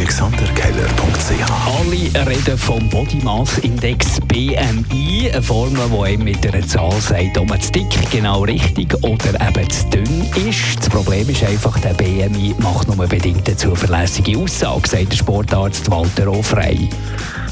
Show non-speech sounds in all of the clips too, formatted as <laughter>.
alexanderkeller.ch Alle reden vom Body Mass Index BMI, eine Formel, die einem mit einer Zahl sagt, ob man zu dick, genau richtig oder eben zu dünn ist. Das Problem ist einfach, der BMI macht nur bedingt eine zuverlässige Aussage, sagt der Sportarzt Walter Ofrey.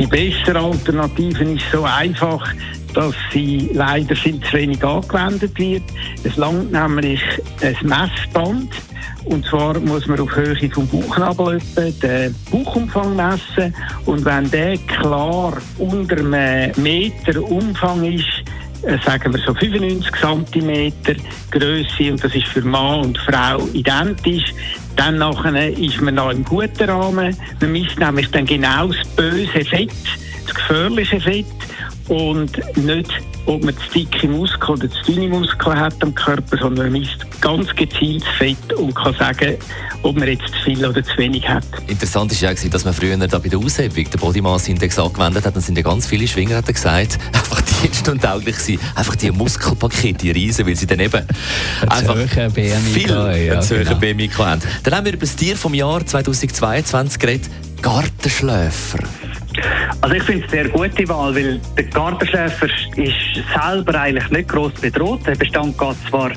Die beste Alternative ist so einfach, dass sie leider zu wenig angewendet wird. Es langt nämlich ein Messband. Und zwar muss man auf Höhe vom Bauchnabel den Bauchumfang messen. Und wenn der klar unter einem Meter Umfang ist, sagen wir so 95 cm Größe und das ist für Mann und Frau identisch. Dann nachher ist man noch im guten Rahmen. Man misst nämlich dann genau das böse Fett, das gefährliche Fett und nicht, ob man zu dicke Muskeln oder zu dünne Muskeln hat am Körper, sondern man misst ganz gezielt Fett und kann sagen, ob man jetzt zu viel oder zu wenig hat. Interessant ist ja, dass man früher da bei der Aushebung den Body Mass Index angewendet hat. Dann sind ja ganz viele Schwinger hat gesagt, <laughs> einfach dienstuntauglich sind, einfach die Muskelpakete, die Riesen, weil sie dann eben einfach viel ja, zu genau. BMI haben. Dann haben wir über das Tier vom Jahr 2022 geredet, Gartenschläfer. Also ich finde es eine sehr gute Wahl, weil der Gartenschläfer ist selber eigentlich nicht gross bedroht. Der Bestand geht zwar,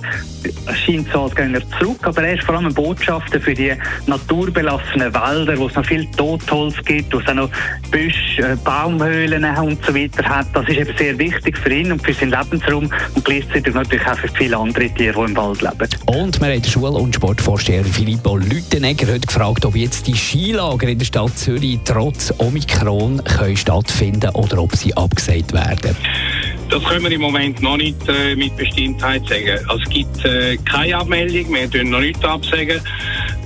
scheint so, als gehen zurück, aber er ist vor allem ein Botschafter für die naturbelassenen Wälder, wo es noch viel Totholz gibt, wo es auch noch Büsche, äh, Baumhöhlen und so weiter hat. Das ist eben sehr wichtig für ihn und für seinen Lebensraum und gleichzeitig natürlich auch für viele andere Tiere, die im Wald leben. Und wir haben den Schul- und Sportvorsteher Filippo Lütenegger heute gefragt, ob jetzt die Skilager in der Stadt Zürich trotz Omikron können stattfinden oder ob sie abgesagt werden. Das können wir im Moment noch nicht äh, mit Bestimmtheit sagen. Also es gibt äh, keine Abmeldung, wir können noch nicht absagen.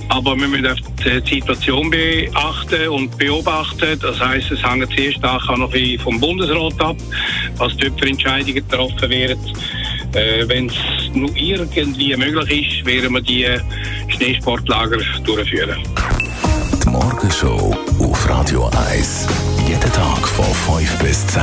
Aber wir müssen die Situation beachten und beobachten. Das heisst, es hängt sehr stark auch noch vom Bundesrat ab, was dort für Entscheidungen getroffen werden. Äh, Wenn es nur irgendwie möglich ist, werden wir die Schneesportlager durchführen. Die Morgenshow auf Radio 1. Jeden Tag von 5 bis 10.